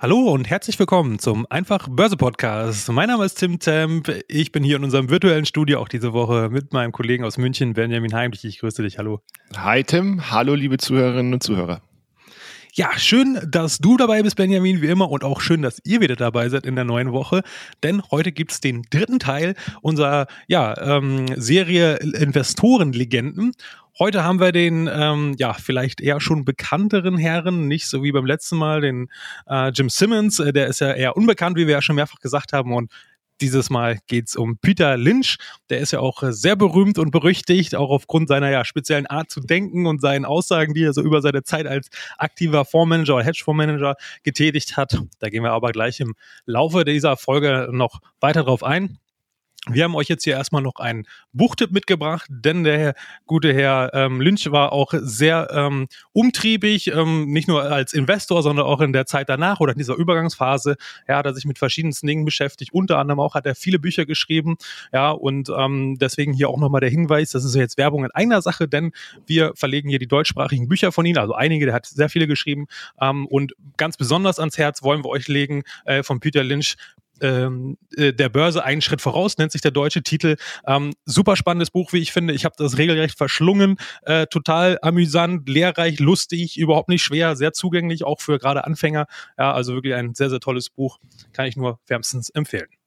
Hallo und herzlich willkommen zum Einfach Börse Podcast. Mein Name ist Tim Temp. Ich bin hier in unserem virtuellen Studio auch diese Woche mit meinem Kollegen aus München, Benjamin Heimlich. Ich grüße dich. Hallo. Hi Tim. Hallo liebe Zuhörerinnen und Zuhörer. Ja, schön, dass du dabei bist, Benjamin, wie immer, und auch schön, dass ihr wieder dabei seid in der neuen Woche, denn heute gibt es den dritten Teil unserer ja, ähm, Serie Investorenlegenden. Heute haben wir den, ähm, ja, vielleicht eher schon bekannteren Herren, nicht so wie beim letzten Mal, den äh, Jim Simmons, äh, der ist ja eher unbekannt, wie wir ja schon mehrfach gesagt haben, und dieses Mal geht's um Peter Lynch. Der ist ja auch äh, sehr berühmt und berüchtigt, auch aufgrund seiner ja, speziellen Art zu denken und seinen Aussagen, die er so über seine Zeit als aktiver Fondsmanager oder Hedgefondsmanager getätigt hat. Da gehen wir aber gleich im Laufe dieser Folge noch weiter drauf ein. Wir haben euch jetzt hier erstmal noch einen Buchtipp mitgebracht, denn der gute Herr ähm, Lynch war auch sehr ähm, umtriebig, ähm, nicht nur als Investor, sondern auch in der Zeit danach oder in dieser Übergangsphase. Ja, hat er sich mit verschiedensten Dingen beschäftigt. Unter anderem auch hat er viele Bücher geschrieben. Ja, und ähm, deswegen hier auch nochmal der Hinweis, das ist jetzt Werbung in einer Sache, denn wir verlegen hier die deutschsprachigen Bücher von ihm, also einige, der hat sehr viele geschrieben. Ähm, und ganz besonders ans Herz wollen wir euch legen äh, von Peter Lynch ähm, äh, der Börse einen Schritt voraus, nennt sich der deutsche Titel. Ähm, super spannendes Buch, wie ich finde. Ich habe das regelrecht verschlungen. Äh, total amüsant, lehrreich, lustig, überhaupt nicht schwer, sehr zugänglich, auch für gerade Anfänger. Ja, also wirklich ein sehr, sehr tolles Buch. Kann ich nur wärmstens empfehlen.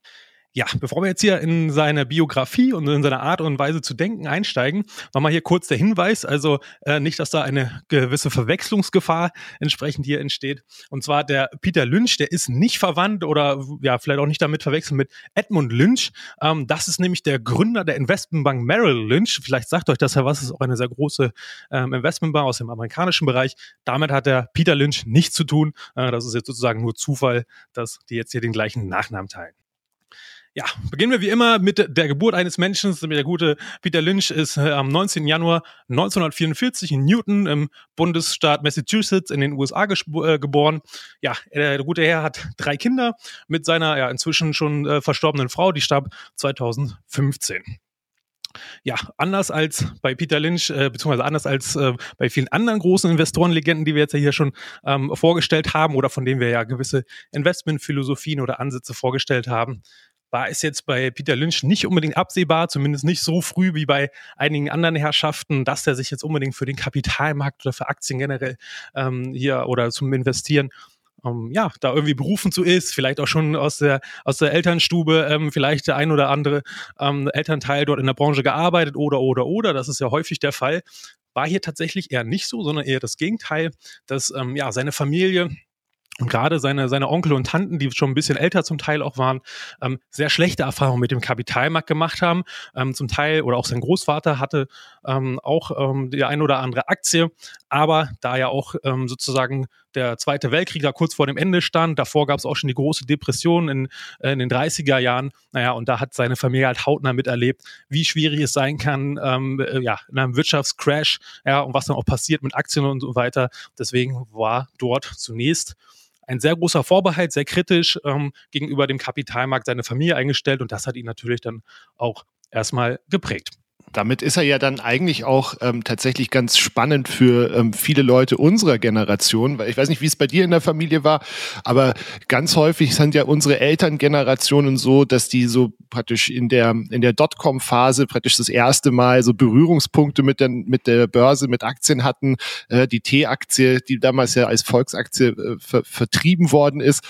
Ja, bevor wir jetzt hier in seine Biografie und in seine Art und Weise zu denken einsteigen, nochmal hier kurz der Hinweis, also äh, nicht, dass da eine gewisse Verwechslungsgefahr entsprechend hier entsteht. Und zwar der Peter Lynch, der ist nicht verwandt oder ja, vielleicht auch nicht damit verwechseln mit Edmund Lynch. Ähm, das ist nämlich der Gründer der Investmentbank Merrill Lynch. Vielleicht sagt euch das ja was, ist auch eine sehr große ähm, Investmentbank aus dem amerikanischen Bereich. Damit hat der Peter Lynch nichts zu tun. Äh, das ist jetzt sozusagen nur Zufall, dass die jetzt hier den gleichen Nachnamen teilen. Ja, beginnen wir wie immer mit der Geburt eines Menschen. Der gute Peter Lynch ist äh, am 19. Januar 1944 in Newton im Bundesstaat Massachusetts in den USA äh, geboren. Ja, der, gute Herr hat drei Kinder mit seiner ja inzwischen schon äh, verstorbenen Frau, die starb 2015 ja, anders als bei Peter Lynch, äh, beziehungsweise anders als äh, bei vielen anderen großen Investorenlegenden, die wir jetzt ja hier schon ähm, vorgestellt haben oder von denen wir ja gewisse Investmentphilosophien oder Ansätze vorgestellt haben, war es jetzt bei Peter Lynch nicht unbedingt absehbar, zumindest nicht so früh wie bei einigen anderen Herrschaften, dass er sich jetzt unbedingt für den Kapitalmarkt oder für Aktien generell ähm, hier oder zum Investieren ähm, ja, da irgendwie berufen zu ist, vielleicht auch schon aus der, aus der Elternstube, ähm, vielleicht der ein oder andere ähm, Elternteil dort in der Branche gearbeitet oder, oder, oder, das ist ja häufig der Fall, war hier tatsächlich eher nicht so, sondern eher das Gegenteil, dass ähm, ja seine Familie und gerade seine, seine Onkel und Tanten, die schon ein bisschen älter zum Teil auch waren, ähm, sehr schlechte Erfahrungen mit dem Kapitalmarkt gemacht haben. Ähm, zum Teil, oder auch sein Großvater hatte ähm, auch ähm, die ein oder andere Aktie. Aber da ja auch ähm, sozusagen der Zweite Weltkrieg da kurz vor dem Ende stand, davor gab es auch schon die große Depression in, in den 30er Jahren. Naja, und da hat seine Familie halt hautnah miterlebt, wie schwierig es sein kann, ähm, äh, ja, in einem Wirtschaftscrash, ja, und was dann auch passiert mit Aktien und so weiter. Deswegen war dort zunächst ein sehr großer Vorbehalt, sehr kritisch ähm, gegenüber dem Kapitalmarkt seine Familie eingestellt und das hat ihn natürlich dann auch erstmal geprägt damit ist er ja dann eigentlich auch ähm, tatsächlich ganz spannend für ähm, viele Leute unserer Generation, weil ich weiß nicht, wie es bei dir in der Familie war, aber ganz häufig sind ja unsere Elterngenerationen so, dass die so praktisch in der in der Dotcom-Phase praktisch das erste Mal so Berührungspunkte mit der mit der Börse, mit Aktien hatten, äh, die T-Aktie, die damals ja als Volksaktie äh, ver vertrieben worden ist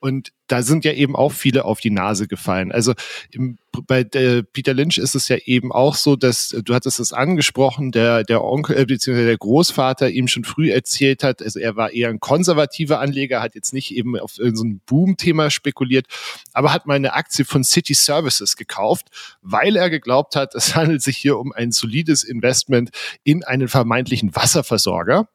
und da sind ja eben auch viele auf die Nase gefallen. Also im, bei der Peter Lynch ist es ja eben auch so, dass du hattest es angesprochen, der der Onkel äh, bzw. der Großvater ihm schon früh erzählt hat, also er war eher ein konservativer Anleger, hat jetzt nicht eben auf so ein Boom-Thema spekuliert, aber hat mal eine Aktie von City Services gekauft, weil er geglaubt hat, es handelt sich hier um ein solides Investment in einen vermeintlichen Wasserversorger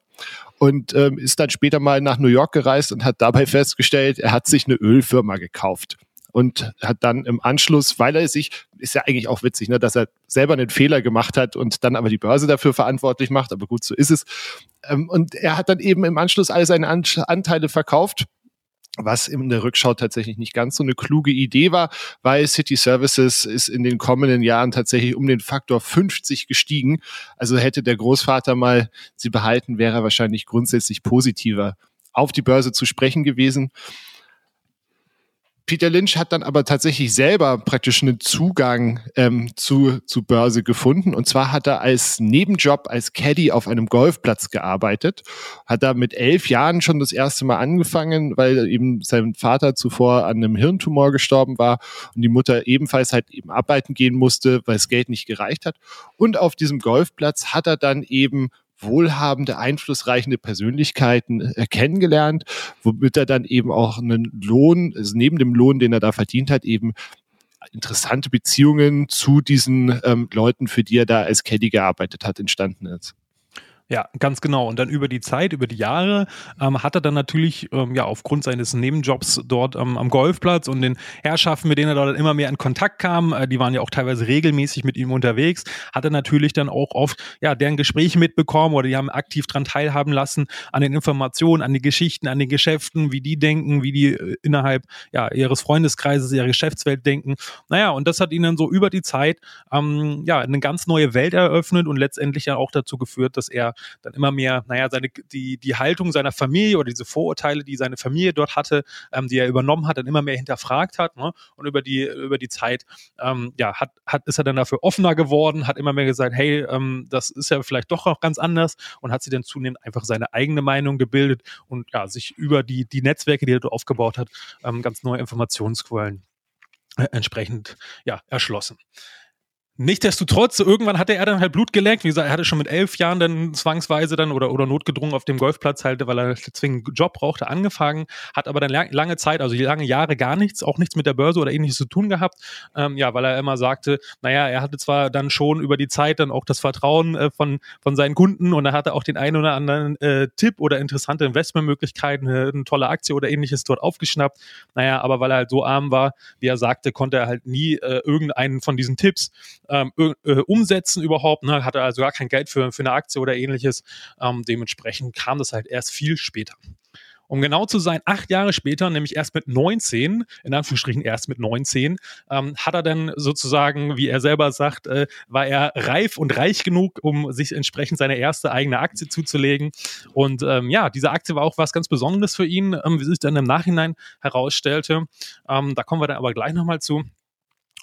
und ähm, ist dann später mal nach New York gereist und hat dabei festgestellt, er hat sich eine Ölfirma gekauft. und hat dann im Anschluss, weil er sich, ist ja eigentlich auch witzig, ne, dass er selber einen Fehler gemacht hat und dann aber die Börse dafür verantwortlich macht, aber gut, so ist es. Ähm, und er hat dann eben im Anschluss all seine Anteile verkauft was in der Rückschau tatsächlich nicht ganz so eine kluge Idee war, weil City Services ist in den kommenden Jahren tatsächlich um den Faktor 50 gestiegen. Also hätte der Großvater mal sie behalten, wäre er wahrscheinlich grundsätzlich positiver auf die Börse zu sprechen gewesen. Peter Lynch hat dann aber tatsächlich selber praktisch einen Zugang ähm, zu, zu Börse gefunden. Und zwar hat er als Nebenjob als Caddy auf einem Golfplatz gearbeitet. Hat da mit elf Jahren schon das erste Mal angefangen, weil eben sein Vater zuvor an einem Hirntumor gestorben war und die Mutter ebenfalls halt eben arbeiten gehen musste, weil das Geld nicht gereicht hat. Und auf diesem Golfplatz hat er dann eben wohlhabende, einflussreichende Persönlichkeiten äh, kennengelernt, womit er dann eben auch einen Lohn, also neben dem Lohn, den er da verdient hat, eben interessante Beziehungen zu diesen ähm, Leuten, für die er da als Caddy gearbeitet hat, entstanden ist. Ja, ganz genau. Und dann über die Zeit, über die Jahre ähm, hat er dann natürlich ähm, ja aufgrund seines Nebenjobs dort ähm, am Golfplatz und den Herrschaften, mit denen er dort immer mehr in Kontakt kam, äh, die waren ja auch teilweise regelmäßig mit ihm unterwegs, hat er natürlich dann auch oft ja deren Gespräche mitbekommen oder die haben aktiv daran teilhaben lassen an den Informationen, an den Geschichten, an den Geschäften, wie die denken, wie die äh, innerhalb ja ihres Freundeskreises, ihrer Geschäftswelt denken. Naja, und das hat ihnen dann so über die Zeit ähm, ja eine ganz neue Welt eröffnet und letztendlich ja auch dazu geführt, dass er dann immer mehr, naja, seine, die, die Haltung seiner Familie oder diese Vorurteile, die seine Familie dort hatte, ähm, die er übernommen hat, dann immer mehr hinterfragt hat. Ne? Und über die, über die Zeit, ähm, ja, hat, hat, ist er dann dafür offener geworden, hat immer mehr gesagt, hey, ähm, das ist ja vielleicht doch auch ganz anders und hat sie dann zunehmend einfach seine eigene Meinung gebildet und ja, sich über die, die Netzwerke, die er dort aufgebaut hat, ähm, ganz neue Informationsquellen äh, entsprechend ja, erschlossen. Nichtsdestotrotz, irgendwann hatte er dann halt Blut geleckt. Wie gesagt, er hatte schon mit elf Jahren dann zwangsweise dann oder, oder notgedrungen auf dem Golfplatz halt, weil er zwingend einen Job brauchte, angefangen, hat aber dann lange Zeit, also lange Jahre gar nichts, auch nichts mit der Börse oder ähnliches zu tun gehabt. Ähm, ja, weil er immer sagte, naja, er hatte zwar dann schon über die Zeit dann auch das Vertrauen äh, von, von seinen Kunden und er hatte auch den einen oder anderen äh, Tipp oder interessante Investmentmöglichkeiten, eine, eine tolle Aktie oder ähnliches dort aufgeschnappt. Naja, aber weil er halt so arm war, wie er sagte, konnte er halt nie äh, irgendeinen von diesen Tipps ähm, äh, umsetzen überhaupt, ne? hatte also gar kein Geld für, für eine Aktie oder ähnliches. Ähm, dementsprechend kam das halt erst viel später. Um genau zu sein, acht Jahre später, nämlich erst mit 19, in Anführungsstrichen erst mit 19, ähm, hat er dann sozusagen, wie er selber sagt, äh, war er reif und reich genug, um sich entsprechend seine erste eigene Aktie zuzulegen. Und ähm, ja, diese Aktie war auch was ganz Besonderes für ihn, ähm, wie sich dann im Nachhinein herausstellte. Ähm, da kommen wir dann aber gleich nochmal zu.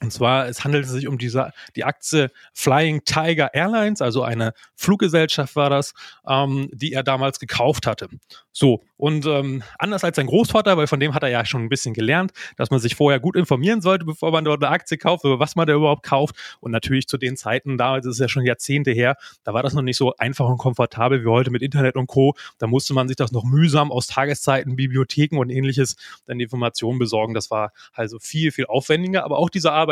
Und zwar, es handelt sich um diese, die Aktie Flying Tiger Airlines, also eine Fluggesellschaft war das, ähm, die er damals gekauft hatte. So, und ähm, anders als sein Großvater, weil von dem hat er ja schon ein bisschen gelernt, dass man sich vorher gut informieren sollte, bevor man dort eine Aktie kauft, über was man da überhaupt kauft. Und natürlich zu den Zeiten, damals ist es ja schon Jahrzehnte her, da war das noch nicht so einfach und komfortabel wie heute mit Internet und Co. Da musste man sich das noch mühsam aus Tageszeiten, Bibliotheken und ähnliches dann Informationen besorgen. Das war also viel, viel aufwendiger. Aber auch diese Arbeit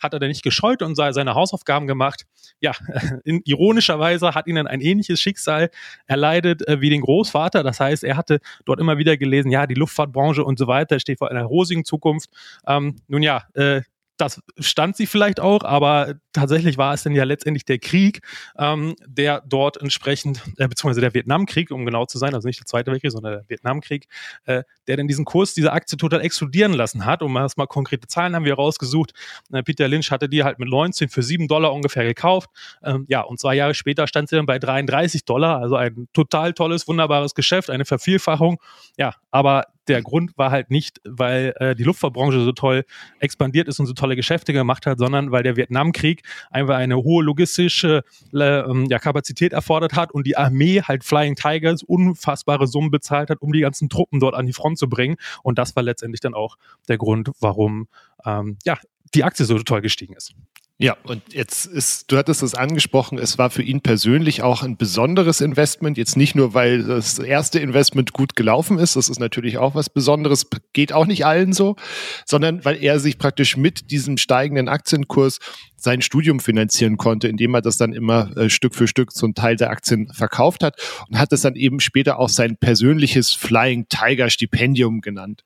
hat er dann nicht gescheut und seine Hausaufgaben gemacht. Ja, in, ironischerweise hat ihnen ein ähnliches Schicksal erleidet äh, wie den Großvater. Das heißt, er hatte dort immer wieder gelesen, ja, die Luftfahrtbranche und so weiter steht vor einer rosigen Zukunft. Ähm, nun ja, äh, das stand sie vielleicht auch, aber tatsächlich war es dann ja letztendlich der Krieg, ähm, der dort entsprechend, äh, beziehungsweise der Vietnamkrieg, um genau zu sein, also nicht der Zweite Weltkrieg, sondern der Vietnamkrieg, äh, der dann diesen Kurs dieser Aktie total explodieren lassen hat. Um erstmal konkrete Zahlen haben wir rausgesucht. Äh, Peter Lynch hatte die halt mit 19 für 7 Dollar ungefähr gekauft. Ähm, ja, und zwei Jahre später stand sie dann bei 33 Dollar, also ein total tolles, wunderbares Geschäft, eine Vervielfachung. Ja, aber der Grund war halt nicht, weil äh, die Luftfahrtbranche so toll expandiert ist und so tolle Geschäfte gemacht hat, sondern weil der Vietnamkrieg einfach eine hohe logistische äh, ja, Kapazität erfordert hat und die Armee halt Flying Tigers unfassbare Summen bezahlt hat, um die ganzen Truppen dort an die Front zu bringen. Und das war letztendlich dann auch der Grund, warum ähm, ja, die Aktie so toll gestiegen ist. Ja, und jetzt ist, du hattest es angesprochen, es war für ihn persönlich auch ein besonderes Investment. Jetzt nicht nur, weil das erste Investment gut gelaufen ist, das ist natürlich auch was Besonderes, geht auch nicht allen so, sondern weil er sich praktisch mit diesem steigenden Aktienkurs sein Studium finanzieren konnte, indem er das dann immer äh, Stück für Stück einen Teil der Aktien verkauft hat und hat es dann eben später auch sein persönliches Flying Tiger Stipendium genannt.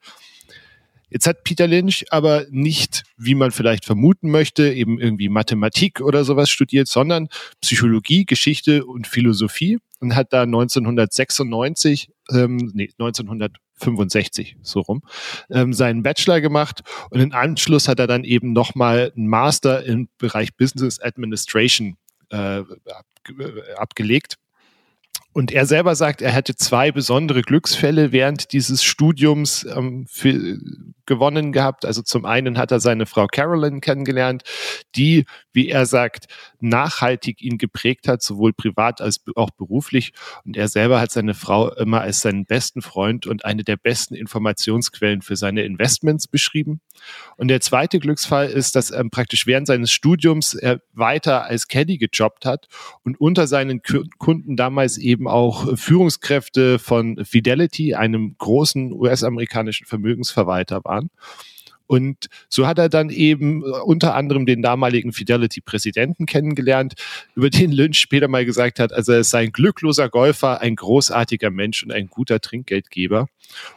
Jetzt hat Peter Lynch aber nicht, wie man vielleicht vermuten möchte, eben irgendwie Mathematik oder sowas studiert, sondern Psychologie, Geschichte und Philosophie und hat da 1996, ähm, nee, 1965 so rum, ähm, seinen Bachelor gemacht und im Anschluss hat er dann eben nochmal einen Master im Bereich Business Administration äh, abgelegt und er selber sagt, er hätte zwei besondere Glücksfälle während dieses Studiums ähm, für, gewonnen gehabt. Also zum einen hat er seine Frau Carolyn kennengelernt, die, wie er sagt, nachhaltig ihn geprägt hat, sowohl privat als auch beruflich. Und er selber hat seine Frau immer als seinen besten Freund und eine der besten Informationsquellen für seine Investments beschrieben. Und der zweite Glücksfall ist, dass er praktisch während seines Studiums er weiter als Caddy gejobbt hat und unter seinen Kunden damals eben auch Führungskräfte von Fidelity, einem großen US-amerikanischen Vermögensverwalter waren. Und so hat er dann eben äh, unter anderem den damaligen Fidelity-Präsidenten kennengelernt, über den Lynch später mal gesagt hat, also er ist ein glückloser Golfer, ein großartiger Mensch und ein guter Trinkgeldgeber.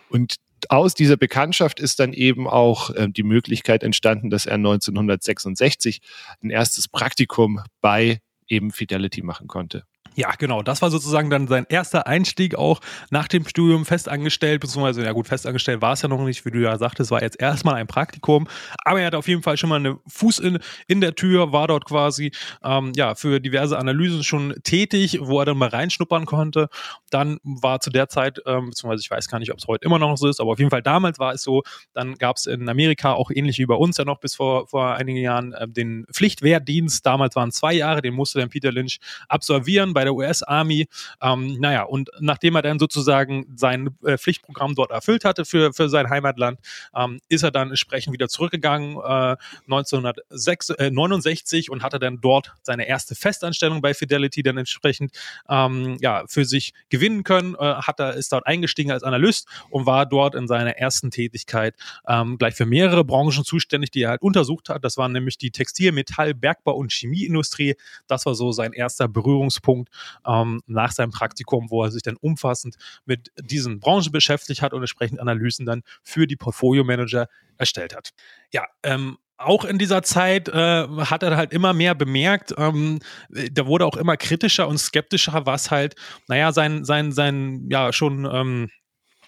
Und aus dieser Bekanntschaft ist dann eben auch äh, die Möglichkeit entstanden, dass er 1966 ein erstes Praktikum bei eben Fidelity machen konnte. Ja, genau. Das war sozusagen dann sein erster Einstieg auch nach dem Studium festangestellt, beziehungsweise, ja gut, festangestellt war es ja noch nicht, wie du ja sagtest, war jetzt erstmal ein Praktikum. Aber er hat auf jeden Fall schon mal einen Fuß in, in der Tür, war dort quasi, ähm, ja, für diverse Analysen schon tätig, wo er dann mal reinschnuppern konnte. Dann war zu der Zeit, ähm, beziehungsweise ich weiß gar nicht, ob es heute immer noch so ist, aber auf jeden Fall damals war es so, dann gab es in Amerika auch ähnlich wie bei uns ja noch bis vor, vor einigen Jahren äh, den Pflichtwehrdienst. Damals waren zwei Jahre, den musste dann Peter Lynch absolvieren bei der US-Army. Ähm, naja, und nachdem er dann sozusagen sein äh, Pflichtprogramm dort erfüllt hatte für, für sein Heimatland, ähm, ist er dann entsprechend wieder zurückgegangen äh, 1969 äh, und hatte dann dort seine erste Festanstellung bei Fidelity dann entsprechend ähm, ja, für sich gewinnen können. Äh, hat er, ist dort eingestiegen als Analyst und war dort in seiner ersten Tätigkeit ähm, gleich für mehrere Branchen zuständig, die er halt untersucht hat. Das waren nämlich die Textil-, Metall-, Bergbau- und Chemieindustrie. Das war so sein erster Berührungspunkt ähm, nach seinem Praktikum, wo er sich dann umfassend mit diesen Branchen beschäftigt hat und entsprechend Analysen dann für die Portfolio-Manager erstellt hat. Ja, ähm, auch in dieser Zeit äh, hat er halt immer mehr bemerkt, ähm, da wurde auch immer kritischer und skeptischer, was halt, naja, sein, sein, sein, ja, schon ähm,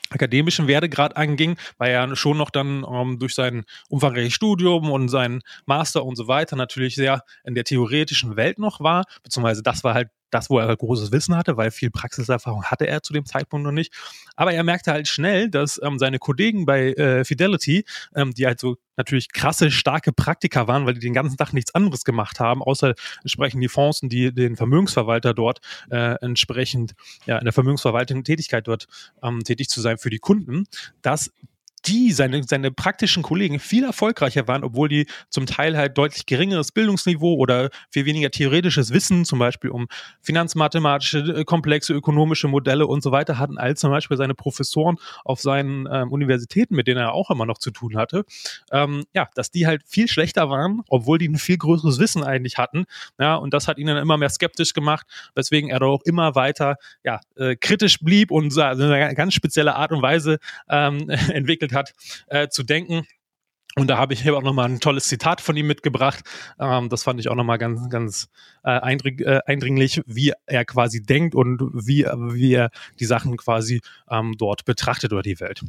akademischen Werdegrad anging, weil er schon noch dann ähm, durch sein umfangreiches Studium und sein Master und so weiter natürlich sehr in der theoretischen Welt noch war, beziehungsweise das war halt das, wo er großes Wissen hatte, weil viel Praxiserfahrung hatte er zu dem Zeitpunkt noch nicht. Aber er merkte halt schnell, dass ähm, seine Kollegen bei äh, Fidelity, ähm, die halt so natürlich krasse, starke Praktiker waren, weil die den ganzen Tag nichts anderes gemacht haben, außer entsprechend die Fonds die den Vermögensverwalter dort äh, entsprechend ja in der Vermögensverwaltung Tätigkeit dort ähm, tätig zu sein für die Kunden, dass die, seine, seine praktischen Kollegen viel erfolgreicher waren, obwohl die zum Teil halt deutlich geringeres Bildungsniveau oder viel weniger theoretisches Wissen, zum Beispiel um finanzmathematische, äh, komplexe ökonomische Modelle und so weiter hatten, als zum Beispiel seine Professoren auf seinen ähm, Universitäten, mit denen er auch immer noch zu tun hatte. Ähm, ja, dass die halt viel schlechter waren, obwohl die ein viel größeres Wissen eigentlich hatten. Ja, und das hat ihn dann immer mehr skeptisch gemacht, weswegen er auch immer weiter ja, äh, kritisch blieb und so eine ganz spezielle Art und Weise ähm, entwickelt entwickelt hat, äh, zu denken. Und da habe ich hier auch nochmal ein tolles Zitat von ihm mitgebracht. Ähm, das fand ich auch nochmal ganz, ganz äh, eindring, äh, eindringlich, wie er quasi denkt und wie, wie er die Sachen quasi ähm, dort betrachtet oder die Welt.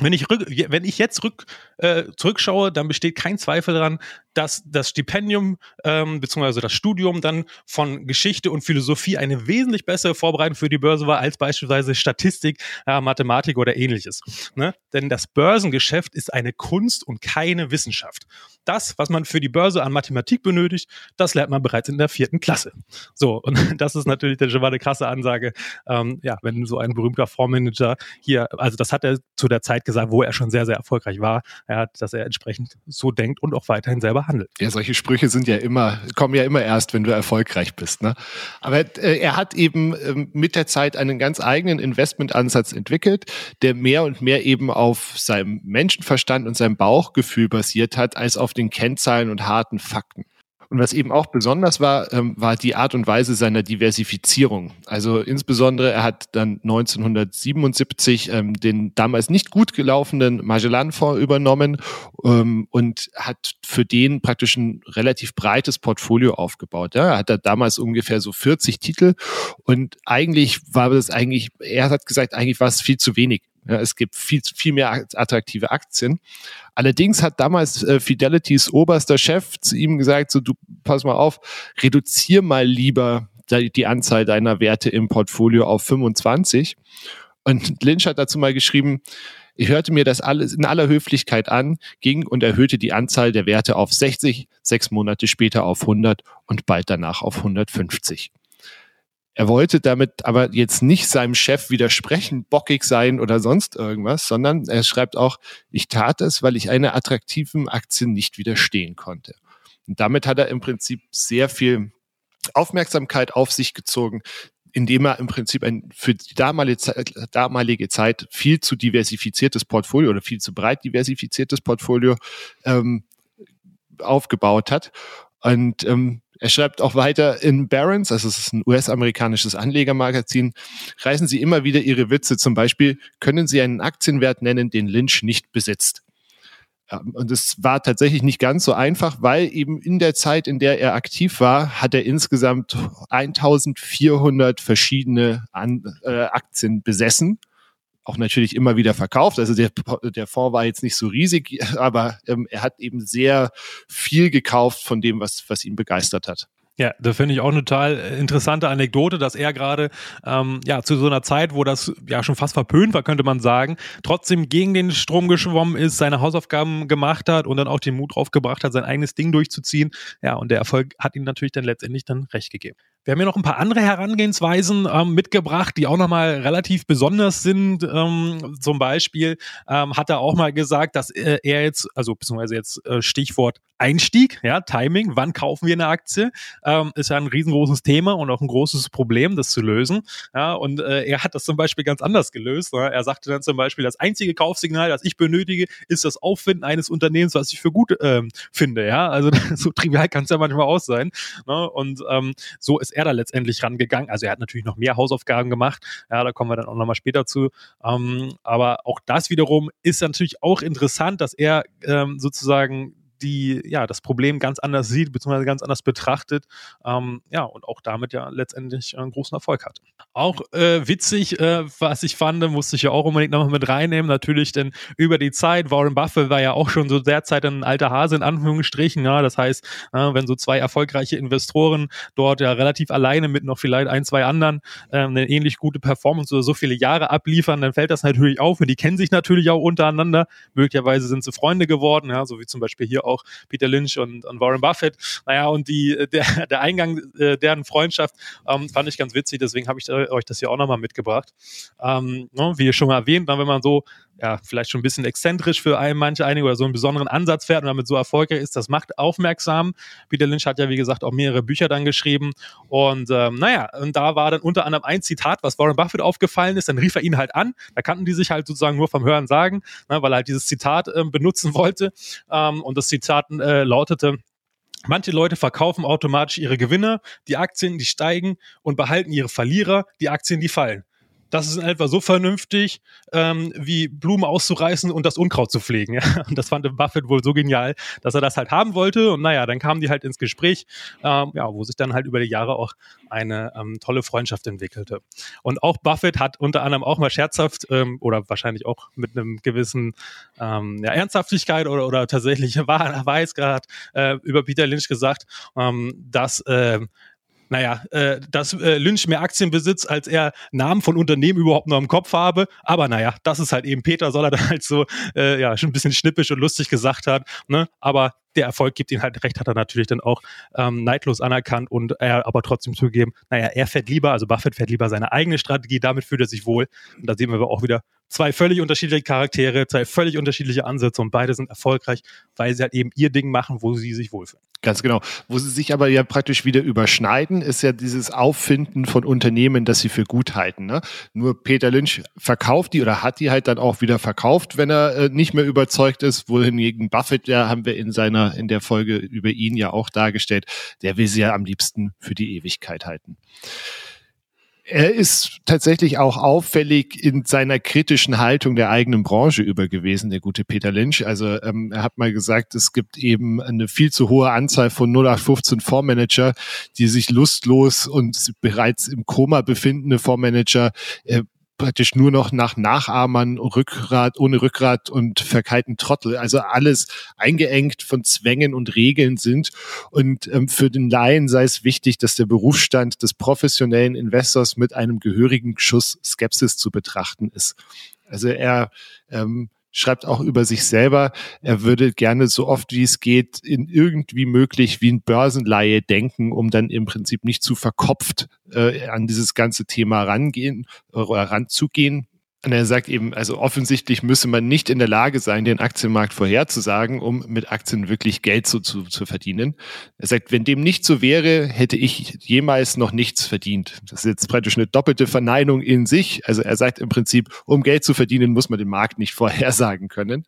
Wenn ich, rück, wenn ich jetzt rück, äh, zurückschaue, dann besteht kein Zweifel daran, dass das Stipendium ähm, bzw. das Studium dann von Geschichte und Philosophie eine wesentlich bessere Vorbereitung für die Börse war als beispielsweise Statistik, äh, Mathematik oder ähnliches. Ne? Denn das Börsengeschäft ist eine Kunst und keine Wissenschaft. Das, was man für die Börse an Mathematik benötigt, das lernt man bereits in der vierten Klasse. So, und das ist natürlich schon mal eine krasse Ansage, ähm, ja, wenn so ein berühmter Fondsmanager hier, also das hat er zu der Zeit gesagt, wo er schon sehr, sehr erfolgreich war, hat, dass er entsprechend so denkt und auch weiterhin selber handelt. Ja, solche Sprüche sind ja immer, kommen ja immer erst, wenn du erfolgreich bist. Ne? Aber äh, er hat eben ähm, mit der Zeit einen ganz eigenen Investmentansatz entwickelt, der mehr und mehr eben auf seinem Menschenverstand und seinem Bauchgefühl basiert hat, als auf den Kennzahlen und harten Fakten. Und was eben auch besonders war, ähm, war die Art und Weise seiner Diversifizierung. Also insbesondere, er hat dann 1977 ähm, den damals nicht gut gelaufenen Magellan-Fonds übernommen ähm, und hat für den praktisch ein relativ breites Portfolio aufgebaut. Ja, er hatte damals ungefähr so 40 Titel und eigentlich war das eigentlich, er hat gesagt, eigentlich war es viel zu wenig. Ja, es gibt viel, viel mehr attraktive Aktien. Allerdings hat damals äh, Fidelity's oberster Chef zu ihm gesagt, so du pass mal auf, reduzier mal lieber die Anzahl deiner Werte im Portfolio auf 25. Und Lynch hat dazu mal geschrieben, ich hörte mir das alles in aller Höflichkeit an, ging und erhöhte die Anzahl der Werte auf 60, sechs Monate später auf 100 und bald danach auf 150. Er wollte damit aber jetzt nicht seinem Chef widersprechen, bockig sein oder sonst irgendwas, sondern er schreibt auch, ich tat es, weil ich einer attraktiven Aktie nicht widerstehen konnte. Und damit hat er im Prinzip sehr viel Aufmerksamkeit auf sich gezogen, indem er im Prinzip ein für die damalige Zeit, viel zu diversifiziertes Portfolio oder viel zu breit diversifiziertes Portfolio ähm, aufgebaut hat. Und ähm, er schreibt auch weiter in Barron's, also es ist ein US-amerikanisches Anlegermagazin, reißen Sie immer wieder Ihre Witze. Zum Beispiel können Sie einen Aktienwert nennen, den Lynch nicht besitzt. Und es war tatsächlich nicht ganz so einfach, weil eben in der Zeit, in der er aktiv war, hat er insgesamt 1400 verschiedene äh, Aktien besessen auch natürlich immer wieder verkauft. Also der, der Fonds war jetzt nicht so riesig, aber ähm, er hat eben sehr viel gekauft von dem, was, was ihn begeistert hat. Ja, da finde ich auch eine total interessante Anekdote, dass er gerade ähm, ja zu so einer Zeit, wo das ja schon fast verpönt war, könnte man sagen, trotzdem gegen den Strom geschwommen ist, seine Hausaufgaben gemacht hat und dann auch den Mut draufgebracht hat, sein eigenes Ding durchzuziehen. Ja, und der Erfolg hat ihm natürlich dann letztendlich dann recht gegeben. Wir haben ja noch ein paar andere Herangehensweisen ähm, mitgebracht, die auch nochmal relativ besonders sind. Ähm, zum Beispiel ähm, hat er auch mal gesagt, dass äh, er jetzt, also beziehungsweise jetzt äh, Stichwort Einstieg, ja, Timing, wann kaufen wir eine Aktie, ähm, ist ja ein riesengroßes Thema und auch ein großes Problem, das zu lösen. Ja, und äh, er hat das zum Beispiel ganz anders gelöst. Ne? Er sagte dann zum Beispiel, das einzige Kaufsignal, das ich benötige, ist das Auffinden eines Unternehmens, was ich für gut ähm, finde. Ja, also so trivial kann es ja manchmal auch sein. Ne? Und ähm, so ist er da letztendlich rangegangen. Also er hat natürlich noch mehr Hausaufgaben gemacht. Ja, da kommen wir dann auch nochmal später zu. Ähm, aber auch das wiederum ist natürlich auch interessant, dass er ähm, sozusagen die ja das Problem ganz anders sieht, beziehungsweise ganz anders betrachtet, ähm, ja, und auch damit ja letztendlich einen großen Erfolg hat. Auch äh, witzig, äh, was ich fand, musste ich ja auch unbedingt nochmal mit reinnehmen, natürlich, denn über die Zeit, Warren Buffett war ja auch schon so derzeit ein alter Hase in Anführungsstrichen, ja, das heißt, äh, wenn so zwei erfolgreiche Investoren dort ja relativ alleine mit noch vielleicht ein, zwei anderen äh, eine ähnlich gute Performance oder so viele Jahre abliefern, dann fällt das natürlich auf und die kennen sich natürlich auch untereinander, möglicherweise sind sie Freunde geworden, ja, so wie zum Beispiel hier auch Peter Lynch und, und Warren Buffett. Naja, und die, äh, der, der Eingang äh, deren Freundschaft ähm, fand ich ganz witzig, deswegen habe ich euch das hier auch nochmal mitgebracht. Ähm, ne, wie schon mal erwähnt, wenn man so ja, vielleicht schon ein bisschen exzentrisch für einen, manche einige oder so einen besonderen Ansatz fährt und damit so erfolgreich ist, das macht aufmerksam. Peter Lynch hat ja, wie gesagt, auch mehrere Bücher dann geschrieben. Und ähm, naja, und da war dann unter anderem ein Zitat, was Warren Buffett aufgefallen ist. Dann rief er ihn halt an. Da kannten die sich halt sozusagen nur vom Hören sagen, ne, weil er halt dieses Zitat ähm, benutzen wollte. Ähm, und das Zitat äh, lautete, Manche Leute verkaufen automatisch ihre Gewinner, die Aktien, die steigen und behalten ihre Verlierer, die Aktien, die fallen das ist in etwa so vernünftig, ähm, wie Blumen auszureißen und das Unkraut zu pflegen. Ja? Und das fand Buffett wohl so genial, dass er das halt haben wollte. Und naja, dann kamen die halt ins Gespräch, ähm, ja, wo sich dann halt über die Jahre auch eine ähm, tolle Freundschaft entwickelte. Und auch Buffett hat unter anderem auch mal scherzhaft ähm, oder wahrscheinlich auch mit einem gewissen ähm, ja, Ernsthaftigkeit oder, oder tatsächlich Wahrheitsgrad äh, über Peter Lynch gesagt, ähm, dass äh, naja, äh, dass äh, Lynch mehr Aktien besitzt, als er Namen von Unternehmen überhaupt noch im Kopf habe. Aber naja, das ist halt eben Peter, soll er dann halt so, äh, ja, schon ein bisschen schnippisch und lustig gesagt hat. Ne? Aber der Erfolg gibt ihm halt recht, hat er natürlich dann auch ähm, neidlos anerkannt und er aber trotzdem zugegeben, naja, er fährt lieber, also Buffett fährt lieber seine eigene Strategie, damit fühlt er sich wohl. Und da sehen wir aber auch wieder, zwei völlig unterschiedliche Charaktere, zwei völlig unterschiedliche Ansätze und beide sind erfolgreich, weil sie halt eben ihr Ding machen, wo sie sich wohlfühlen. Ganz genau. Wo sie sich aber ja praktisch wieder überschneiden, ist ja dieses Auffinden von Unternehmen, das sie für gut halten. Ne? Nur Peter Lynch verkauft die oder hat die halt dann auch wieder verkauft, wenn er äh, nicht mehr überzeugt ist. Wohingegen Buffett, ja, haben wir in seiner, in der Folge über ihn ja auch dargestellt, der will sie ja am liebsten für die Ewigkeit halten er ist tatsächlich auch auffällig in seiner kritischen Haltung der eigenen Branche über gewesen, der gute Peter Lynch. Also ähm, er hat mal gesagt, es gibt eben eine viel zu hohe Anzahl von 0815 Fondsmanager, die sich lustlos und bereits im Koma befindende Fondsmanager äh, praktisch nur noch nach Nachahmern, Rückgrat, ohne Rückgrat und verkeilten Trottel. Also alles eingeengt von Zwängen und Regeln sind. Und ähm, für den Laien sei es wichtig, dass der Berufsstand des professionellen Investors mit einem gehörigen Schuss Skepsis zu betrachten ist. Also er ähm, schreibt auch über sich selber, er würde gerne so oft wie es geht in irgendwie möglich wie ein Börsenleihe denken, um dann im Prinzip nicht zu verkopft äh, an dieses ganze Thema rangehen oder ranzugehen. Und er sagt eben, also offensichtlich müsse man nicht in der Lage sein, den Aktienmarkt vorherzusagen, um mit Aktien wirklich Geld zu, zu, zu verdienen. Er sagt, wenn dem nicht so wäre, hätte ich jemals noch nichts verdient. Das ist jetzt praktisch eine doppelte Verneinung in sich. Also er sagt im Prinzip, um Geld zu verdienen, muss man den Markt nicht vorhersagen können.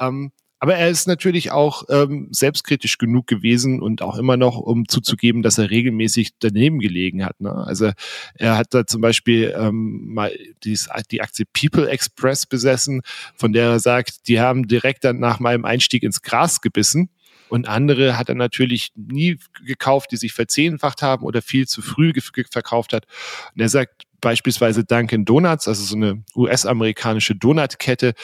Ähm, aber er ist natürlich auch ähm, selbstkritisch genug gewesen und auch immer noch, um zuzugeben, dass er regelmäßig daneben gelegen hat. Ne? Also er hat da zum Beispiel ähm, mal dies, die Aktie People Express besessen, von der er sagt, die haben direkt dann nach meinem Einstieg ins Gras gebissen. Und andere hat er natürlich nie gekauft, die sich verzehnfacht haben oder viel zu früh verkauft hat. Und er sagt, beispielsweise Dunkin' Donuts, also so eine US-amerikanische Donutkette,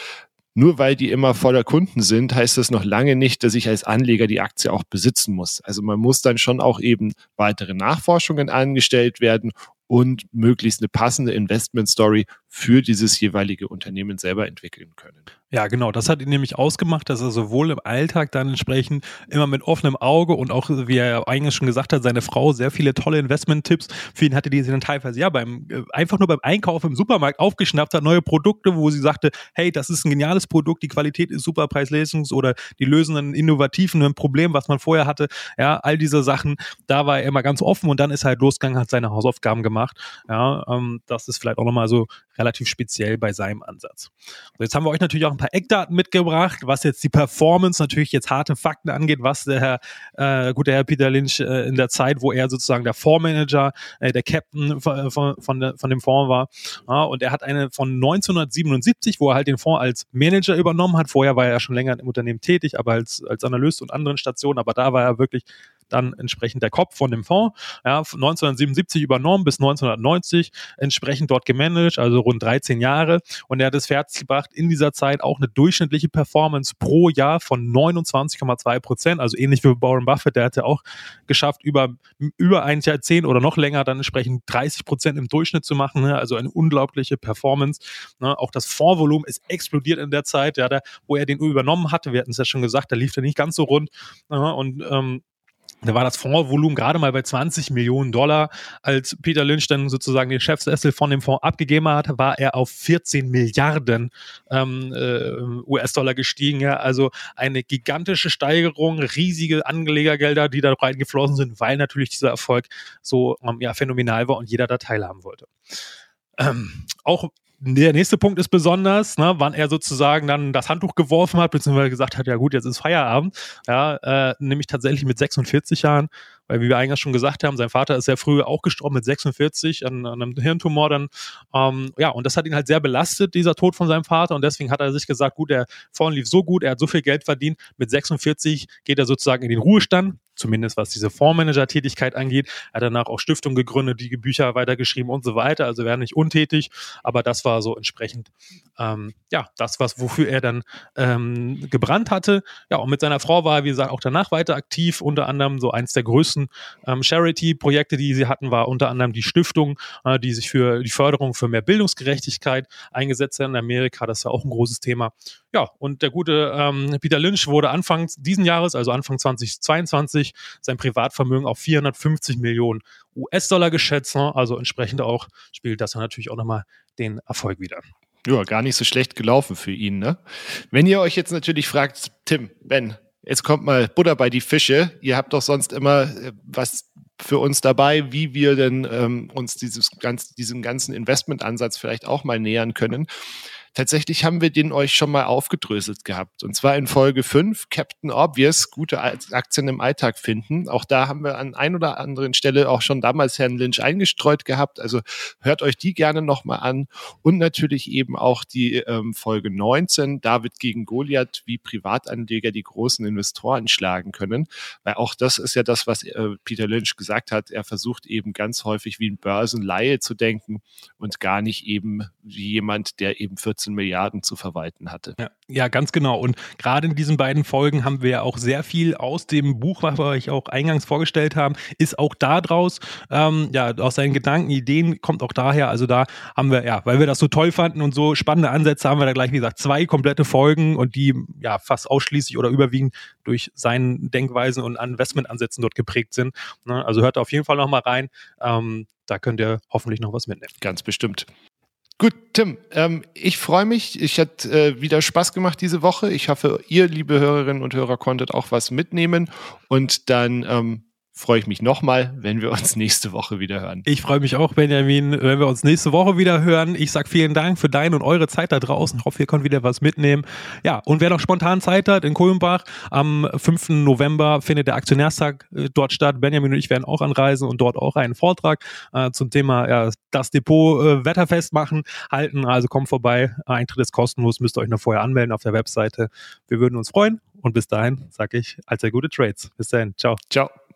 nur weil die immer voller Kunden sind, heißt das noch lange nicht, dass ich als Anleger die Aktie auch besitzen muss. Also man muss dann schon auch eben weitere Nachforschungen angestellt werden und möglichst eine passende Investment Story für dieses jeweilige Unternehmen selber entwickeln können. Ja, genau. Das hat ihn nämlich ausgemacht, dass er sowohl im Alltag dann entsprechend immer mit offenem Auge und auch, wie er eigentlich schon gesagt hat, seine Frau sehr viele tolle Investment-Tipps für ihn hatte, die sie dann teilweise ja beim äh, einfach nur beim Einkauf im Supermarkt aufgeschnappt hat, neue Produkte, wo sie sagte, hey, das ist ein geniales Produkt, die Qualität ist super, Preis-Leistungs- oder die lösen ein innovativen Problem, was man vorher hatte. Ja, all diese Sachen, da war er immer ganz offen und dann ist er halt losgegangen, hat seine Hausaufgaben gemacht. Ja, ähm, das ist vielleicht auch nochmal so relativ speziell bei seinem Ansatz. Und jetzt haben wir euch natürlich auch ein paar Eckdaten mitgebracht, was jetzt die Performance natürlich jetzt harte Fakten angeht, was der Herr, äh, gut, der Herr Peter Lynch äh, in der Zeit, wo er sozusagen der Fondsmanager, äh, der Captain von, von, von dem Fonds war. Ja, und er hat eine von 1977, wo er halt den Fonds als Manager übernommen hat. Vorher war er ja schon länger im Unternehmen tätig, aber als, als Analyst und anderen Stationen, aber da war er wirklich dann entsprechend der Kopf von dem Fonds. Ja, 1977 übernommen bis 1990 entsprechend dort gemanagt, also rund 13 Jahre. Und er hat es fertiggebracht, in dieser Zeit auch eine durchschnittliche Performance pro Jahr von 29,2 Prozent, also ähnlich wie Warren Buffett, der hat ja auch geschafft, über, über ein Jahrzehnt oder noch länger dann entsprechend 30 Prozent im Durchschnitt zu machen. Ne? Also eine unglaubliche Performance. Ne? Auch das Fondsvolumen ist explodiert in der Zeit, ja, da, wo er den übernommen hatte. Wir hatten es ja schon gesagt, da lief er nicht ganz so rund. Ne? Und ähm, da war das Fondsvolumen gerade mal bei 20 Millionen Dollar. Als Peter Lynch dann sozusagen den Chefsessel von dem Fonds abgegeben hat, war er auf 14 Milliarden ähm, äh, US-Dollar gestiegen. Ja. Also eine gigantische Steigerung, riesige Anlegergelder, die da reingeflossen sind, weil natürlich dieser Erfolg so ähm, ja, phänomenal war und jeder da teilhaben wollte. Ähm, auch der nächste Punkt ist besonders, ne, wann er sozusagen dann das Handtuch geworfen hat, beziehungsweise gesagt hat, ja gut, jetzt ist Feierabend, ja, äh, nämlich tatsächlich mit 46 Jahren, weil wie wir eingangs schon gesagt haben, sein Vater ist sehr früh auch gestorben mit 46 an, an einem Hirntumor dann, ähm, ja, und das hat ihn halt sehr belastet, dieser Tod von seinem Vater. Und deswegen hat er sich gesagt, gut, der Vorn lief so gut, er hat so viel Geld verdient, mit 46 geht er sozusagen in den Ruhestand, zumindest was diese Fondsmanager-Tätigkeit angeht. Er hat danach auch Stiftungen gegründet, die Bücher weitergeschrieben und so weiter. Also wäre nicht untätig, aber das war so entsprechend ähm, ja das, was wofür er dann ähm, gebrannt hatte. Ja, und mit seiner Frau war er, wie gesagt, auch danach weiter aktiv. Unter anderem so eins der größten ähm, Charity-Projekte, die sie hatten, war unter anderem die Stiftung, äh, die sich für die Förderung für mehr Bildungsgerechtigkeit eingesetzt hat in Amerika. Das war auch ein großes Thema. Ja, und der gute ähm, Peter Lynch wurde Anfang diesen Jahres, also Anfang 2022, sein Privatvermögen auf 450 Millionen US-Dollar geschätzt. Ne? Also entsprechend auch spielt das natürlich auch nochmal den Erfolg wieder. Ja, gar nicht so schlecht gelaufen für ihn, ne? Wenn ihr euch jetzt natürlich fragt, Tim, Ben, jetzt kommt mal Butter bei die Fische. Ihr habt doch sonst immer äh, was für uns dabei, wie wir denn ähm, uns dieses ganz, diesem ganzen Investmentansatz vielleicht auch mal nähern können. Tatsächlich haben wir den euch schon mal aufgedröselt gehabt. Und zwar in Folge 5, Captain Obvious, gute Aktien im Alltag finden. Auch da haben wir an ein oder anderen Stelle auch schon damals Herrn Lynch eingestreut gehabt. Also hört euch die gerne nochmal an. Und natürlich eben auch die ähm, Folge 19, David gegen Goliath, wie Privatanleger die großen Investoren schlagen können. Weil auch das ist ja das, was äh, Peter Lynch gesagt hat. Er versucht eben ganz häufig wie ein Börsenlaie zu denken und gar nicht eben wie jemand, der eben 14 14 Milliarden zu verwalten hatte. Ja, ja, ganz genau. Und gerade in diesen beiden Folgen haben wir ja auch sehr viel aus dem Buch, was wir euch auch eingangs vorgestellt haben, ist auch da draus. Ähm, ja, aus seinen Gedanken, Ideen kommt auch daher. Also da haben wir, ja, weil wir das so toll fanden und so spannende Ansätze, haben wir da gleich, wie gesagt, zwei komplette Folgen und die ja fast ausschließlich oder überwiegend durch seinen Denkweisen und Investmentansätzen dort geprägt sind. Ne? Also hört auf jeden Fall nochmal rein. Ähm, da könnt ihr hoffentlich noch was mitnehmen. Ganz bestimmt. Gut, Tim, ähm, ich freue mich. Ich hatte äh, wieder Spaß gemacht diese Woche. Ich hoffe, ihr, liebe Hörerinnen und Hörer, konntet auch was mitnehmen. Und dann ähm, freue ich mich nochmal, wenn wir uns nächste Woche wieder hören. Ich freue mich auch, Benjamin, wenn wir uns nächste Woche wieder hören. Ich sage vielen Dank für deine und eure Zeit da draußen. Ich hoffe, ihr könnt wieder was mitnehmen. Ja, und wer noch spontan Zeit hat in Kulmbach, am 5. November findet der Aktionärstag äh, dort statt. Benjamin und ich werden auch anreisen und dort auch einen Vortrag äh, zum Thema ja, das Depot äh, wetterfest machen, halten. Also kommt vorbei. Eintritt ist kostenlos, müsst ihr euch noch vorher anmelden auf der Webseite. Wir würden uns freuen. Und bis dahin sage ich allzeit gute Trades. Bis dahin. Ciao. Ciao.